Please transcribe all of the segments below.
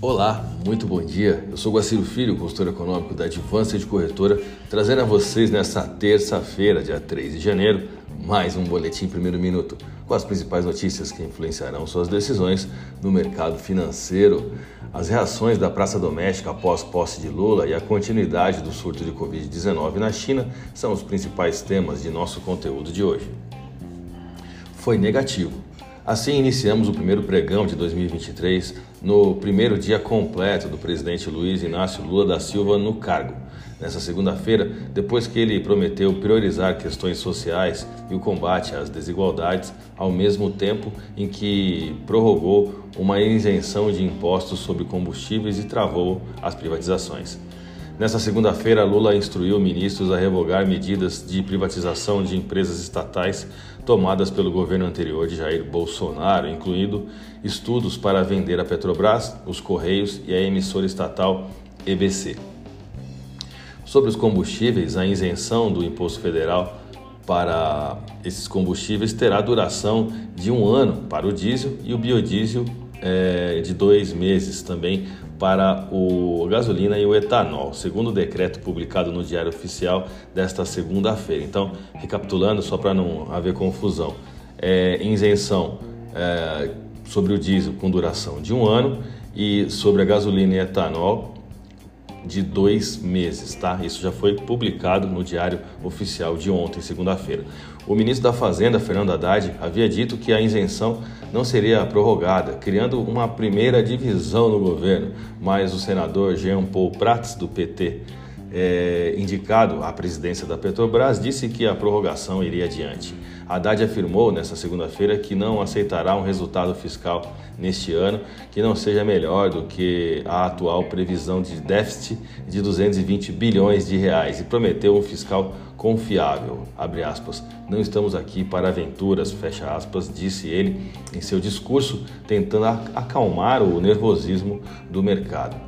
Olá, muito bom dia. Eu sou Guaciro Filho, consultor econômico da Advança de Corretora, trazendo a vocês nesta terça-feira, dia 3 de janeiro, mais um boletim primeiro minuto com as principais notícias que influenciarão suas decisões no mercado financeiro. As reações da praça doméstica após posse de Lula e a continuidade do surto de Covid-19 na China são os principais temas de nosso conteúdo de hoje. Foi negativo Assim, iniciamos o primeiro pregão de 2023 no primeiro dia completo do presidente Luiz Inácio Lula da Silva no cargo. Nessa segunda-feira, depois que ele prometeu priorizar questões sociais e o combate às desigualdades, ao mesmo tempo em que prorrogou uma isenção de impostos sobre combustíveis e travou as privatizações. Nessa segunda-feira, Lula instruiu ministros a revogar medidas de privatização de empresas estatais tomadas pelo governo anterior de Jair Bolsonaro, incluindo estudos para vender a Petrobras, os Correios e a emissora estatal EBC. Sobre os combustíveis, a isenção do imposto federal para esses combustíveis terá duração de um ano para o diesel e o biodiesel é, de dois meses também para o gasolina e o etanol, segundo o decreto publicado no Diário Oficial desta segunda-feira. Então, recapitulando, só para não haver confusão, é, isenção é, sobre o diesel com duração de um ano e sobre a gasolina e etanol de dois meses, tá? Isso já foi publicado no Diário Oficial de ontem, segunda-feira. O ministro da Fazenda, Fernando Haddad, havia dito que a isenção não seria prorrogada, criando uma primeira divisão no governo, mas o senador Jean Paul Prats, do PT, é, indicado à presidência da Petrobras, disse que a prorrogação iria adiante. Haddad afirmou nesta segunda-feira que não aceitará um resultado fiscal neste ano que não seja melhor do que a atual previsão de déficit de 220 bilhões de reais e prometeu um fiscal confiável. Não estamos aqui para aventuras, aspas, disse ele em seu discurso, tentando acalmar o nervosismo do mercado.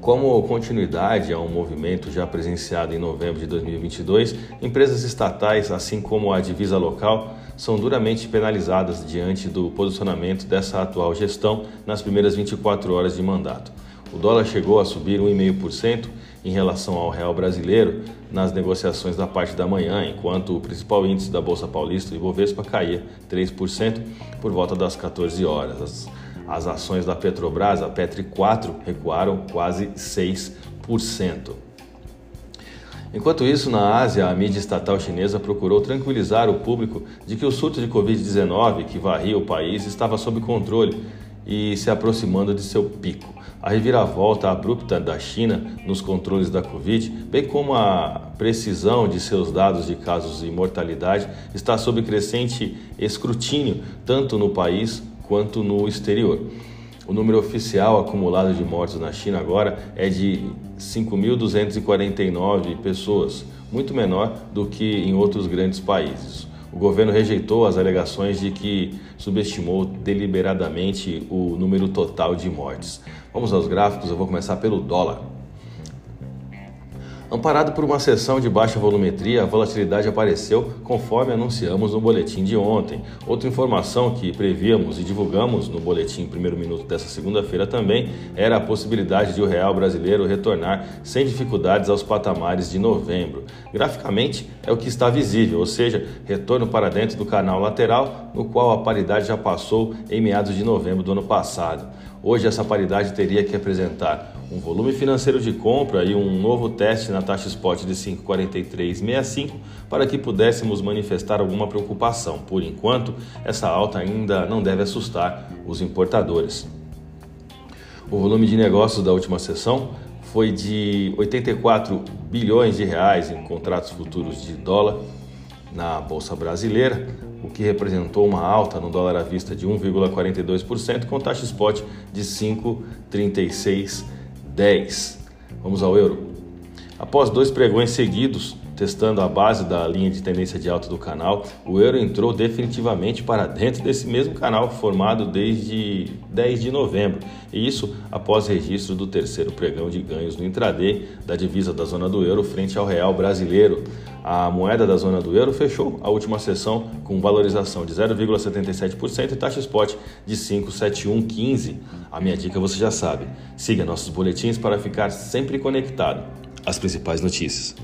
Como continuidade a um movimento já presenciado em novembro de 2022, empresas estatais, assim como a divisa local, são duramente penalizadas diante do posicionamento dessa atual gestão nas primeiras 24 horas de mandato. O dólar chegou a subir 1,5% em relação ao real brasileiro nas negociações da parte da manhã, enquanto o principal índice da Bolsa Paulista, o Ibovespa, caía 3% por volta das 14 horas. As ações da Petrobras, a Petri 4, recuaram quase 6%. Enquanto isso, na Ásia, a mídia estatal chinesa procurou tranquilizar o público de que o surto de Covid-19 que varria o país estava sob controle e se aproximando de seu pico. A reviravolta abrupta da China nos controles da Covid, bem como a precisão de seus dados de casos e mortalidade, está sob crescente escrutínio tanto no país quanto no exterior. O número oficial acumulado de mortos na China agora é de 5.249 pessoas, muito menor do que em outros grandes países. O governo rejeitou as alegações de que subestimou deliberadamente o número total de mortes. Vamos aos gráficos, eu vou começar pelo dólar. Amparado por uma sessão de baixa volumetria, a volatilidade apareceu conforme anunciamos no boletim de ontem. Outra informação que prevíamos e divulgamos no boletim primeiro minuto dessa segunda-feira também era a possibilidade de o real brasileiro retornar sem dificuldades aos patamares de novembro. Graficamente é o que está visível, ou seja, retorno para dentro do canal lateral, no qual a paridade já passou em meados de novembro do ano passado. Hoje essa paridade teria que apresentar um volume financeiro de compra e um novo teste na taxa spot de 5,4365 para que pudéssemos manifestar alguma preocupação. Por enquanto, essa alta ainda não deve assustar os importadores. O volume de negócios da última sessão foi de 84 bilhões de reais em contratos futuros de dólar na bolsa brasileira, o que representou uma alta no dólar à vista de 1,42% com taxa spot de 5,36 10. Vamos ao euro. Após dois pregões seguidos, testando a base da linha de tendência de alta do canal, o euro entrou definitivamente para dentro desse mesmo canal formado desde 10 de novembro, e isso após registro do terceiro pregão de ganhos no intraday da divisa da zona do euro frente ao real brasileiro. A moeda da zona do euro fechou a última sessão com valorização de 0,77% e taxa spot de 57115. A minha dica você já sabe. Siga nossos boletins para ficar sempre conectado às principais notícias.